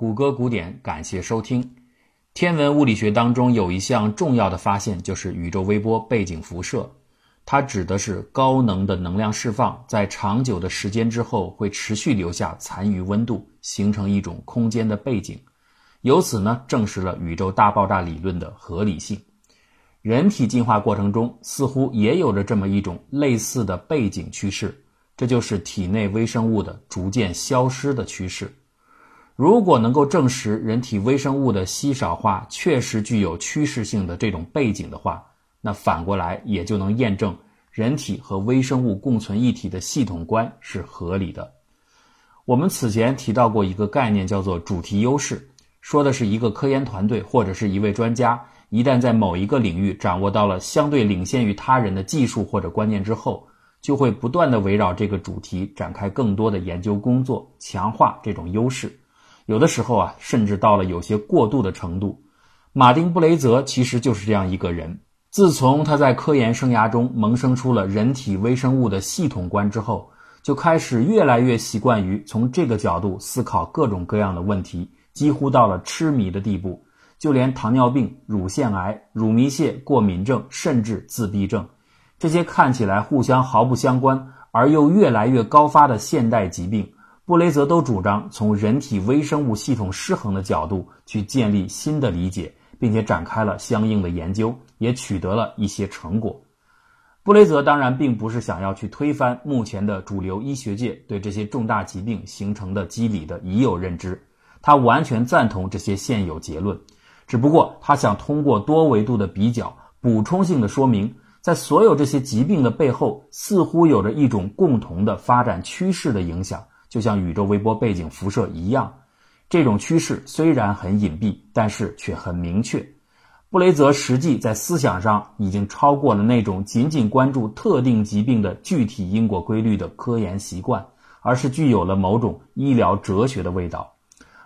谷歌古典，感谢收听。天文物理学当中有一项重要的发现，就是宇宙微波背景辐射。它指的是高能的能量释放，在长久的时间之后，会持续留下残余温度，形成一种空间的背景。由此呢，证实了宇宙大爆炸理论的合理性。人体进化过程中，似乎也有着这么一种类似的背景趋势，这就是体内微生物的逐渐消失的趋势。如果能够证实人体微生物的稀少化确实具有趋势性的这种背景的话，那反过来也就能验证人体和微生物共存一体的系统观是合理的。我们此前提到过一个概念，叫做主题优势，说的是一个科研团队或者是一位专家，一旦在某一个领域掌握到了相对领先于他人的技术或者观念之后，就会不断的围绕这个主题展开更多的研究工作，强化这种优势。有的时候啊，甚至到了有些过度的程度。马丁·布雷泽其实就是这样一个人。自从他在科研生涯中萌生出了人体微生物的系统观之后，就开始越来越习惯于从这个角度思考各种各样的问题，几乎到了痴迷的地步。就连糖尿病、乳腺癌、乳糜泻、过敏症，甚至自闭症，这些看起来互相毫不相关而又越来越高发的现代疾病。布雷泽都主张从人体微生物系统失衡的角度去建立新的理解，并且展开了相应的研究，也取得了一些成果。布雷泽当然并不是想要去推翻目前的主流医学界对这些重大疾病形成的机理的已有认知，他完全赞同这些现有结论，只不过他想通过多维度的比较，补充性的说明，在所有这些疾病的背后，似乎有着一种共同的发展趋势的影响。就像宇宙微波背景辐射一样，这种趋势虽然很隐蔽，但是却很明确。布雷泽实际在思想上已经超过了那种仅仅关注特定疾病的具体因果规律的科研习惯，而是具有了某种医疗哲学的味道。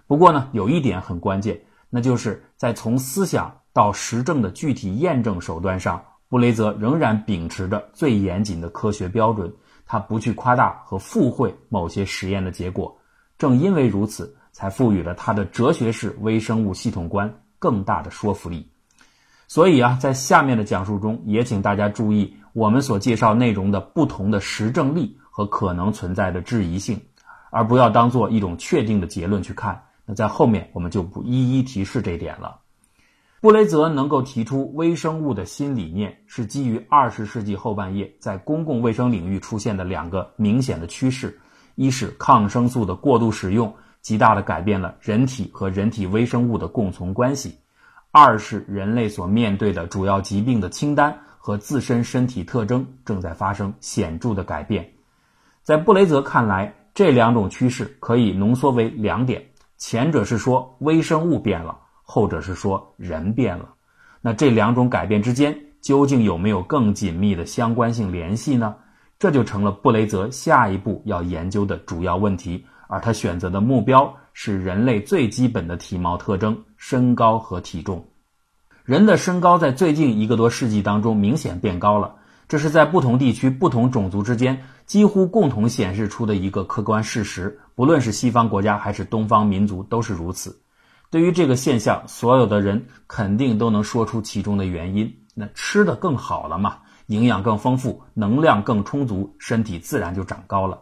不过呢，有一点很关键，那就是在从思想到实证的具体验证手段上，布雷泽仍然秉持着最严谨的科学标准。他不去夸大和附会某些实验的结果，正因为如此，才赋予了他的哲学式微生物系统观更大的说服力。所以啊，在下面的讲述中，也请大家注意我们所介绍内容的不同的实证力和可能存在的质疑性，而不要当做一种确定的结论去看。那在后面我们就不一一提示这点了。布雷泽能够提出微生物的新理念，是基于二十世纪后半叶在公共卫生领域出现的两个明显的趋势：一是抗生素的过度使用，极大的改变了人体和人体微生物的共存关系；二是人类所面对的主要疾病的清单和自身身体特征正在发生显著的改变。在布雷泽看来，这两种趋势可以浓缩为两点：前者是说微生物变了。后者是说人变了，那这两种改变之间究竟有没有更紧密的相关性联系呢？这就成了布雷泽下一步要研究的主要问题，而他选择的目标是人类最基本的体貌特征——身高和体重。人的身高在最近一个多世纪当中明显变高了，这是在不同地区、不同种族之间几乎共同显示出的一个客观事实，不论是西方国家还是东方民族都是如此。对于这个现象，所有的人肯定都能说出其中的原因。那吃的更好了嘛，营养更丰富，能量更充足，身体自然就长高了。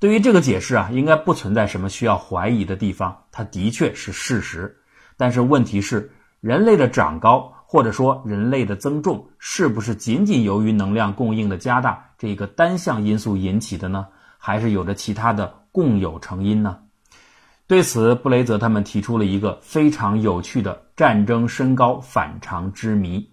对于这个解释啊，应该不存在什么需要怀疑的地方，它的确是事实。但是问题是，人类的长高或者说人类的增重，是不是仅仅由于能量供应的加大这个单项因素引起的呢？还是有着其他的共有成因呢？对此，布雷泽他们提出了一个非常有趣的战争身高反常之谜。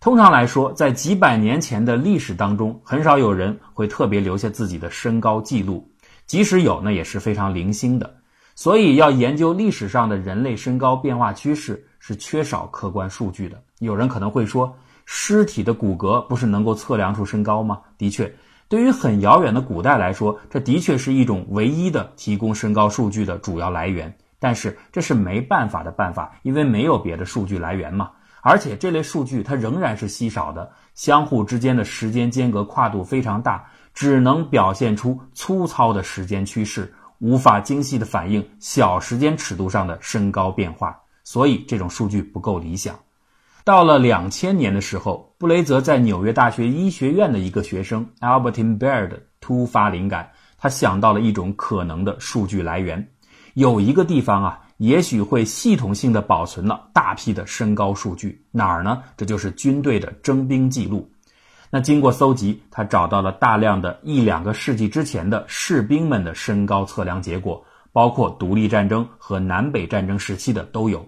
通常来说，在几百年前的历史当中，很少有人会特别留下自己的身高记录，即使有，那也是非常零星的。所以，要研究历史上的人类身高变化趋势，是缺少客观数据的。有人可能会说，尸体的骨骼不是能够测量出身高吗？的确。对于很遥远的古代来说，这的确是一种唯一的提供身高数据的主要来源。但是这是没办法的办法，因为没有别的数据来源嘛。而且这类数据它仍然是稀少的，相互之间的时间间隔跨度非常大，只能表现出粗糙的时间趋势，无法精细的反映小时间尺度上的身高变化，所以这种数据不够理想。到了两千年的时候，布雷泽在纽约大学医学院的一个学生 Albertine Baird 突发灵感，他想到了一种可能的数据来源，有一个地方啊，也许会系统性的保存了大批的身高数据，哪儿呢？这就是军队的征兵记录。那经过搜集，他找到了大量的一两个世纪之前的士兵们的身高测量结果，包括独立战争和南北战争时期的都有。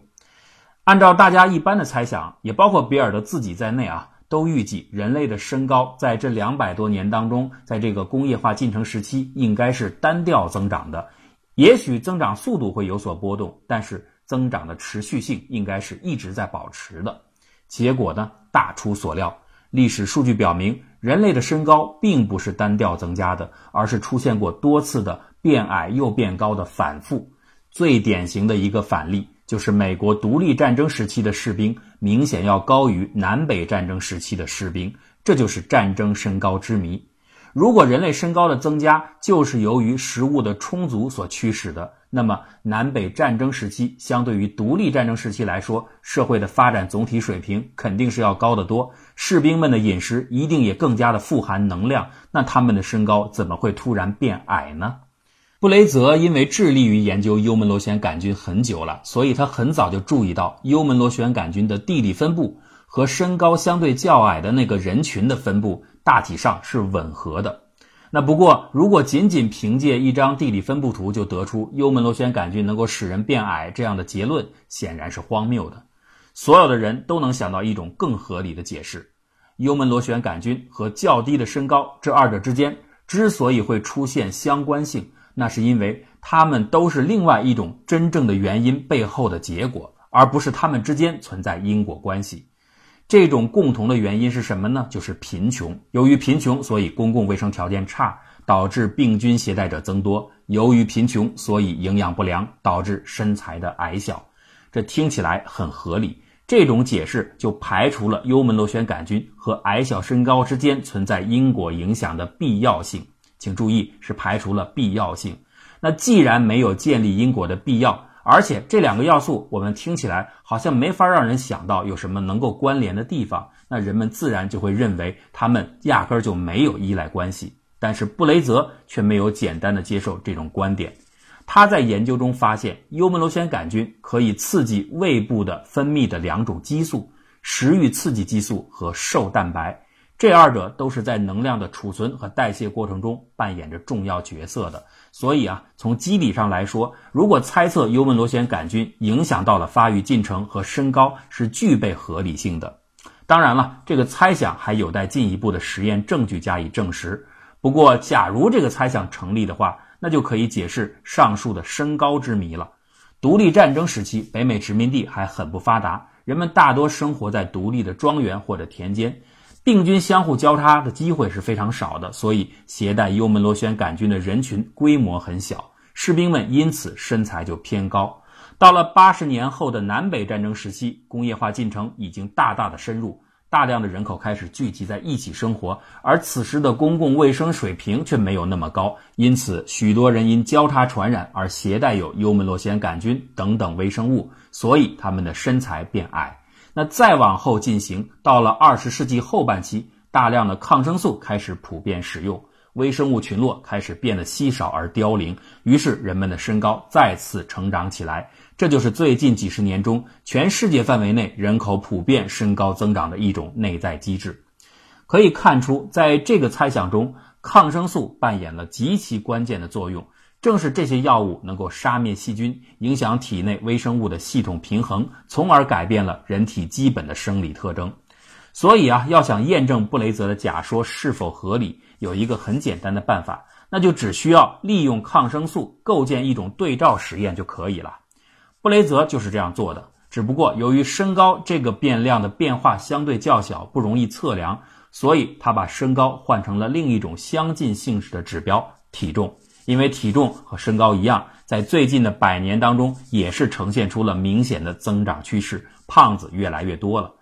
按照大家一般的猜想，也包括比尔德自己在内啊，都预计人类的身高在这两百多年当中，在这个工业化进程时期应该是单调增长的，也许增长速度会有所波动，但是增长的持续性应该是一直在保持的。结果呢，大出所料，历史数据表明，人类的身高并不是单调增加的，而是出现过多次的变矮又变高的反复。最典型的一个反例。就是美国独立战争时期的士兵明显要高于南北战争时期的士兵，这就是战争身高之谜。如果人类身高的增加就是由于食物的充足所驱使的，那么南北战争时期相对于独立战争时期来说，社会的发展总体水平肯定是要高得多，士兵们的饮食一定也更加的富含能量，那他们的身高怎么会突然变矮呢？布雷泽因为致力于研究幽门螺旋杆菌很久了，所以他很早就注意到幽门螺旋杆菌的地理分布和身高相对较矮的那个人群的分布大体上是吻合的。那不过，如果仅仅凭借一张地理分布图就得出幽门螺旋杆菌能够使人变矮这样的结论，显然是荒谬的。所有的人都能想到一种更合理的解释：幽门螺旋杆菌和较低的身高这二者之间之所以会出现相关性。那是因为它们都是另外一种真正的原因背后的结果，而不是它们之间存在因果关系。这种共同的原因是什么呢？就是贫穷。由于贫穷，所以公共卫生条件差，导致病菌携带者增多；由于贫穷，所以营养不良，导致身材的矮小。这听起来很合理。这种解释就排除了幽门螺旋杆菌和矮小身高之间存在因果影响的必要性。请注意，是排除了必要性。那既然没有建立因果的必要，而且这两个要素我们听起来好像没法让人想到有什么能够关联的地方，那人们自然就会认为他们压根儿就没有依赖关系。但是布雷泽却没有简单的接受这种观点。他在研究中发现，幽门螺旋杆菌可以刺激胃部的分泌的两种激素——食欲刺激激素和瘦蛋白。这二者都是在能量的储存和代谢过程中扮演着重要角色的，所以啊，从机理上来说，如果猜测幽门螺旋杆菌影响到了发育进程和身高，是具备合理性的。当然了，这个猜想还有待进一步的实验证据加以证实。不过，假如这个猜想成立的话，那就可以解释上述的身高之谜了。独立战争时期，北美殖民地还很不发达，人们大多生活在独立的庄园或者田间。病菌相互交叉的机会是非常少的，所以携带幽门螺旋杆菌的人群规模很小，士兵们因此身材就偏高。到了八十年后的南北战争时期，工业化进程已经大大的深入，大量的人口开始聚集在一起生活，而此时的公共卫生水平却没有那么高，因此许多人因交叉传染而携带有幽门螺旋杆菌等等微生物，所以他们的身材变矮。那再往后进行，到了二十世纪后半期，大量的抗生素开始普遍使用，微生物群落开始变得稀少而凋零，于是人们的身高再次成长起来。这就是最近几十年中全世界范围内人口普遍身高增长的一种内在机制。可以看出，在这个猜想中，抗生素扮演了极其关键的作用。正是这些药物能够杀灭细菌，影响体内微生物的系统平衡，从而改变了人体基本的生理特征。所以啊，要想验证布雷泽的假说是否合理，有一个很简单的办法，那就只需要利用抗生素构建一种对照实验就可以了。布雷泽就是这样做的，只不过由于身高这个变量的变化相对较小，不容易测量，所以他把身高换成了另一种相近性质的指标——体重。因为体重和身高一样，在最近的百年当中也是呈现出了明显的增长趋势，胖子越来越多了。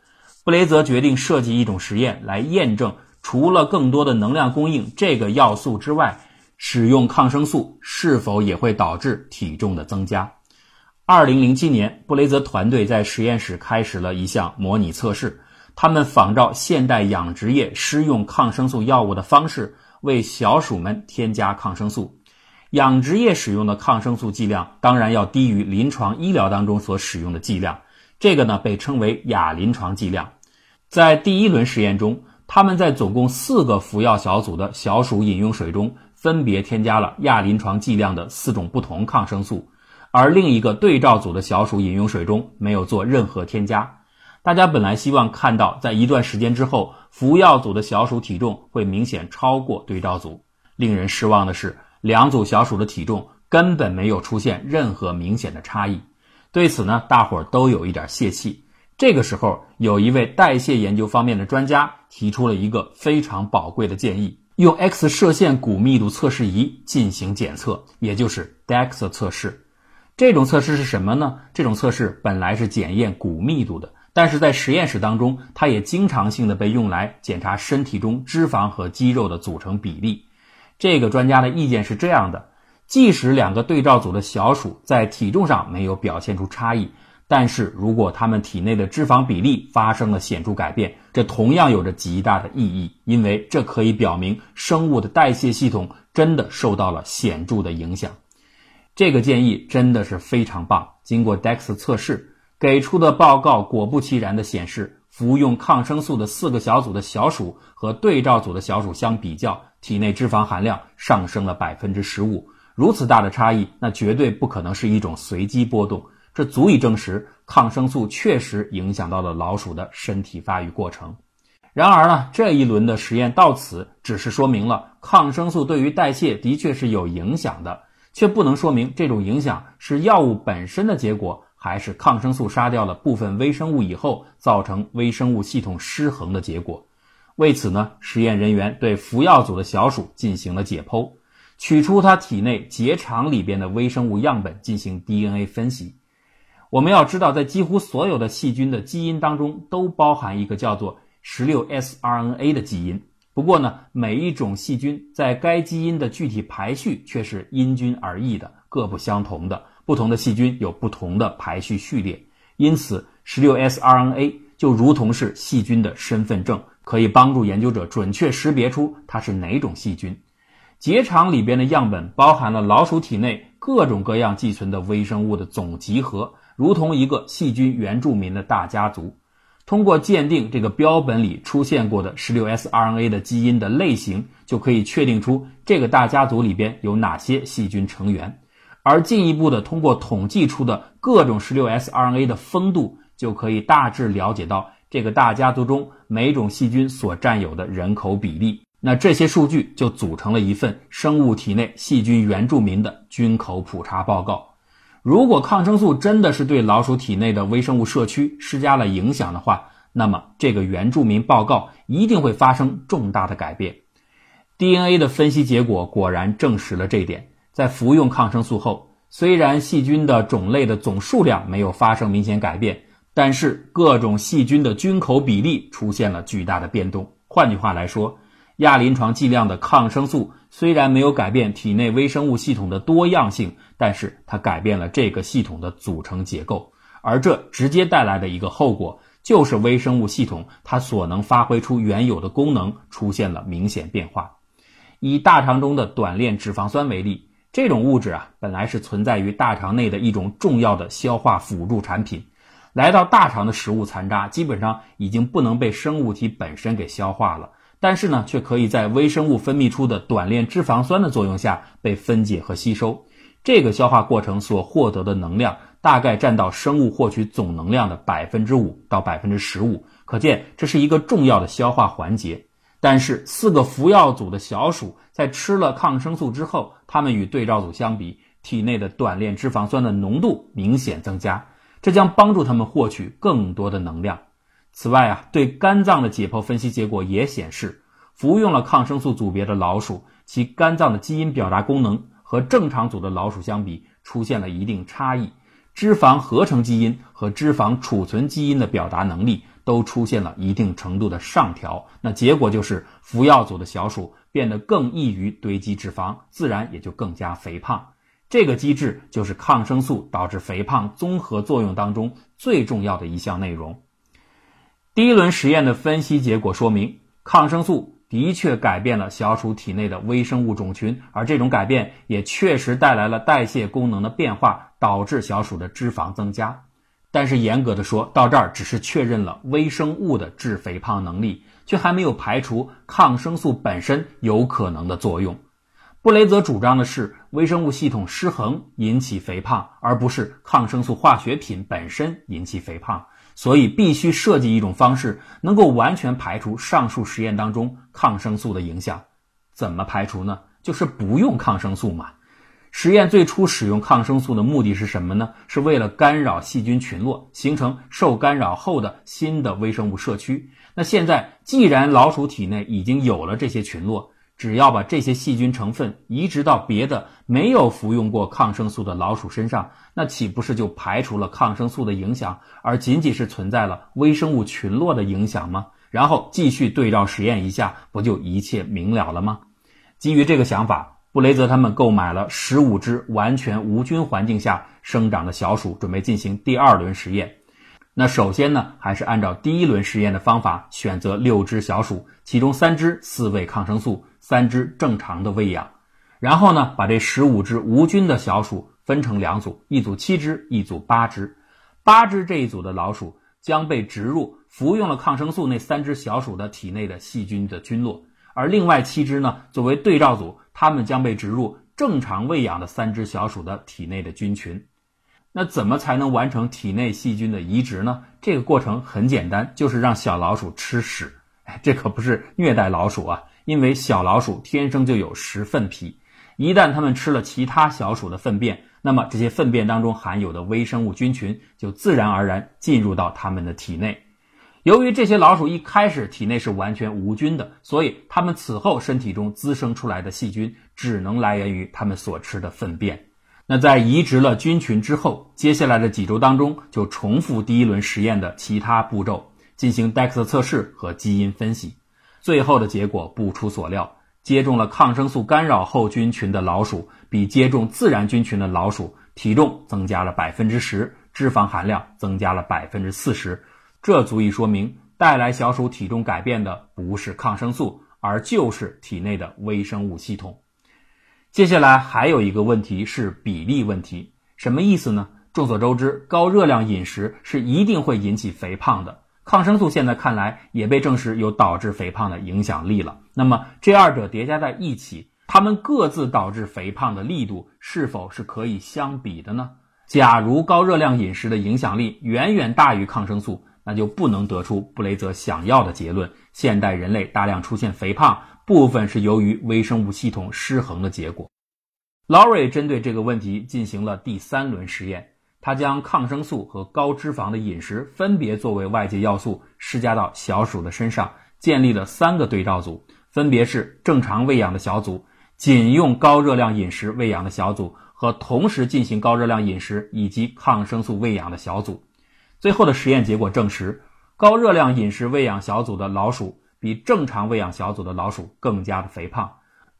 布雷泽决定设计一种实验来验证，除了更多的能量供应这个要素之外，使用抗生素是否也会导致体重的增加？二零零七年，布雷泽团队在实验室开始了一项模拟测试，他们仿照现代养殖业施用抗生素药物的方式，为小鼠们添加抗生素。养殖业使用的抗生素剂量当然要低于临床医疗当中所使用的剂量，这个呢被称为亚临床剂量。在第一轮实验中，他们在总共四个服药小组的小鼠饮用水中。分别添加了亚临床剂量的四种不同抗生素，而另一个对照组的小鼠饮用水中没有做任何添加。大家本来希望看到，在一段时间之后，服药组的小鼠体重会明显超过对照组。令人失望的是，两组小鼠的体重根本没有出现任何明显的差异。对此呢，大伙儿都有一点泄气。这个时候，有一位代谢研究方面的专家提出了一个非常宝贵的建议。用 X 射线骨密度测试仪进行检测，也就是 DEXA 测试。这种测试是什么呢？这种测试本来是检验骨密度的，但是在实验室当中，它也经常性的被用来检查身体中脂肪和肌肉的组成比例。这个专家的意见是这样的：即使两个对照组的小鼠在体重上没有表现出差异。但是如果它们体内的脂肪比例发生了显著改变，这同样有着极大的意义，因为这可以表明生物的代谢系统真的受到了显著的影响。这个建议真的是非常棒。经过 DEX 测试，给出的报告果不其然的显示，服用抗生素的四个小组的小鼠和对照组的小鼠相比较，体内脂肪含量上升了百分之十五。如此大的差异，那绝对不可能是一种随机波动。这足以证实抗生素确实影响到了老鼠的身体发育过程。然而呢，这一轮的实验到此只是说明了抗生素对于代谢的确是有影响的，却不能说明这种影响是药物本身的结果，还是抗生素杀掉了部分微生物以后造成微生物系统失衡的结果。为此呢，实验人员对服药组的小鼠进行了解剖，取出它体内结肠里边的微生物样本进行 DNA 分析。我们要知道，在几乎所有的细菌的基因当中，都包含一个叫做十六 s RNA 的基因。不过呢，每一种细菌在该基因的具体排序却是因菌而异的，各不相同的。不同的细菌有不同的排序序列，因此十六 s RNA 就如同是细菌的身份证，可以帮助研究者准确识别出它是哪种细菌。结肠里边的样本包含了老鼠体内各种各样寄存的微生物的总集合。如同一个细菌原住民的大家族，通过鉴定这个标本里出现过的 16S RNA 的基因的类型，就可以确定出这个大家族里边有哪些细菌成员。而进一步的通过统计出的各种 16S RNA 的丰度，就可以大致了解到这个大家族中每种细菌所占有的人口比例。那这些数据就组成了一份生物体内细菌原住民的菌口普查报告。如果抗生素真的是对老鼠体内的微生物社区施加了影响的话，那么这个原住民报告一定会发生重大的改变。DNA 的分析结果果然证实了这一点。在服用抗生素后，虽然细菌的种类的总数量没有发生明显改变，但是各种细菌的菌口比例出现了巨大的变动。换句话来说，亚临床剂量的抗生素虽然没有改变体内微生物系统的多样性，但是它改变了这个系统的组成结构，而这直接带来的一个后果就是微生物系统它所能发挥出原有的功能出现了明显变化。以大肠中的短链脂肪酸为例，这种物质啊本来是存在于大肠内的一种重要的消化辅助产品，来到大肠的食物残渣基本上已经不能被生物体本身给消化了。但是呢，却可以在微生物分泌出的短链脂肪酸的作用下被分解和吸收。这个消化过程所获得的能量，大概占到生物获取总能量的百分之五到百分之十五。可见这是一个重要的消化环节。但是四个服药组的小鼠在吃了抗生素之后，它们与对照组相比，体内的短链脂肪酸的浓度明显增加，这将帮助它们获取更多的能量。此外啊，对肝脏的解剖分析结果也显示，服用了抗生素组别的老鼠，其肝脏的基因表达功能和正常组的老鼠相比出现了一定差异，脂肪合成基因和脂肪储存基因的表达能力都出现了一定程度的上调。那结果就是，服药组的小鼠变得更易于堆积脂肪，自然也就更加肥胖。这个机制就是抗生素导致肥胖综合作用当中最重要的一项内容。第一轮实验的分析结果说明，抗生素的确改变了小鼠体内的微生物种群，而这种改变也确实带来了代谢功能的变化，导致小鼠的脂肪增加。但是严格的说，到这儿只是确认了微生物的致肥胖能力，却还没有排除抗生素本身有可能的作用。布雷泽主张的是微生物系统失衡引起肥胖，而不是抗生素化学品本身引起肥胖。所以必须设计一种方式，能够完全排除上述实验当中抗生素的影响。怎么排除呢？就是不用抗生素嘛。实验最初使用抗生素的目的是什么呢？是为了干扰细菌群落，形成受干扰后的新的微生物社区。那现在既然老鼠体内已经有了这些群落，只要把这些细菌成分移植到别的没有服用过抗生素的老鼠身上，那岂不是就排除了抗生素的影响，而仅仅是存在了微生物群落的影响吗？然后继续对照实验一下，不就一切明了了吗？基于这个想法，布雷泽他们购买了十五只完全无菌环境下生长的小鼠，准备进行第二轮实验。那首先呢，还是按照第一轮实验的方法，选择六只小鼠，其中三只饲喂抗生素。三只正常的喂养，然后呢，把这十五只无菌的小鼠分成两组，一组七只，一组八只。八只这一组的老鼠将被植入服用了抗生素那三只小鼠的体内的细菌的菌落，而另外七只呢，作为对照组，它们将被植入正常喂养的三只小鼠的体内的菌群。那怎么才能完成体内细菌的移植呢？这个过程很简单，就是让小老鼠吃屎。哎，这可不是虐待老鼠啊。因为小老鼠天生就有食粪癖，一旦它们吃了其他小鼠的粪便，那么这些粪便当中含有的微生物菌群就自然而然进入到它们的体内。由于这些老鼠一开始体内是完全无菌的，所以它们此后身体中滋生出来的细菌只能来源于它们所吃的粪便。那在移植了菌群之后，接下来的几周当中就重复第一轮实验的其他步骤，进行 DEX 测试和基因分析。最后的结果不出所料，接种了抗生素干扰后菌群的老鼠，比接种自然菌群的老鼠体重增加了百分之十，脂肪含量增加了百分之四十。这足以说明，带来小鼠体重改变的不是抗生素，而就是体内的微生物系统。接下来还有一个问题是比例问题，什么意思呢？众所周知，高热量饮食是一定会引起肥胖的。抗生素现在看来也被证实有导致肥胖的影响力了。那么这二者叠加在一起，它们各自导致肥胖的力度是否是可以相比的呢？假如高热量饮食的影响力远远大于抗生素，那就不能得出布雷泽想要的结论：现代人类大量出现肥胖，部分是由于微生物系统失衡的结果。劳瑞针对这个问题进行了第三轮实验。他将抗生素和高脂肪的饮食分别作为外界要素施加到小鼠的身上，建立了三个对照组，分别是正常喂养的小组、仅用高热量饮食喂养的小组和同时进行高热量饮食以及抗生素喂养的小组。最后的实验结果证实，高热量饮食喂养小组的老鼠比正常喂养小组的老鼠更加的肥胖。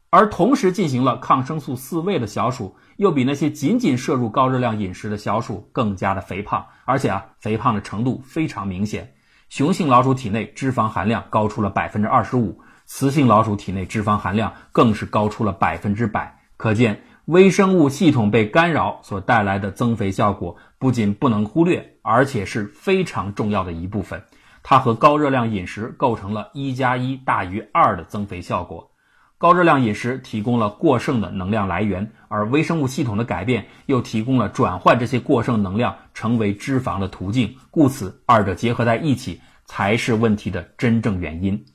而同时进行了抗生素饲喂的小鼠，又比那些仅仅摄入高热量饮食的小鼠更加的肥胖，而且啊，肥胖的程度非常明显。雄性老鼠体内脂肪含量高出了百分之二十五，雌性老鼠体内脂肪含量更是高出了百分之百。可见微生物系统被干扰所带来的增肥效果，不仅不能忽略，而且是非常重要的一部分。它和高热量饮食构成了一加一大于二的增肥效果。高热量饮食提供了过剩的能量来源，而微生物系统的改变又提供了转换这些过剩能量成为脂肪的途径。故此，二者结合在一起才是问题的真正原因。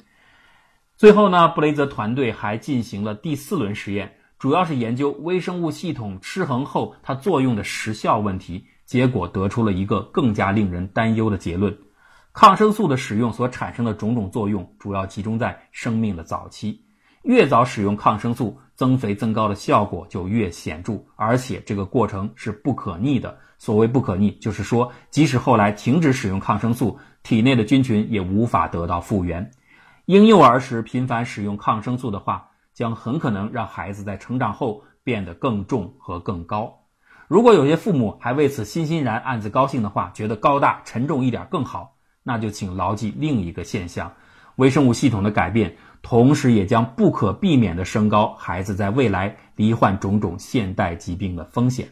最后呢，布雷泽团队还进行了第四轮实验，主要是研究微生物系统失衡后它作用的时效问题。结果得出了一个更加令人担忧的结论：抗生素的使用所产生的种种作用，主要集中在生命的早期。越早使用抗生素，增肥增高的效果就越显著，而且这个过程是不可逆的。所谓不可逆，就是说，即使后来停止使用抗生素，体内的菌群也无法得到复原。婴幼儿时频繁使用抗生素的话，将很可能让孩子在成长后变得更重和更高。如果有些父母还为此欣欣然、暗自高兴的话，觉得高大沉重一点更好，那就请牢记另一个现象：微生物系统的改变，同时也将不可避免地升高孩子在未来罹患种种现代疾病的风险。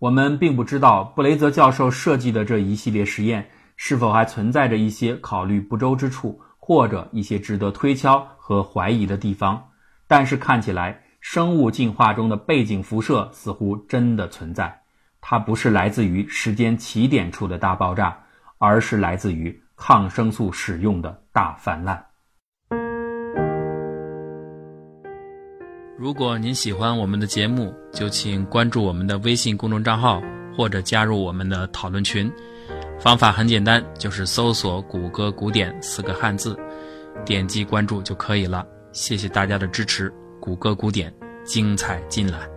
我们并不知道布雷泽教授设计的这一系列实验是否还存在着一些考虑不周之处，或者一些值得推敲和怀疑的地方，但是看起来。生物进化中的背景辐射似乎真的存在，它不是来自于时间起点处的大爆炸，而是来自于抗生素使用的大泛滥。如果您喜欢我们的节目，就请关注我们的微信公众账号或者加入我们的讨论群。方法很简单，就是搜索“谷歌古典”四个汉字，点击关注就可以了。谢谢大家的支持。谷歌古典，精彩尽览。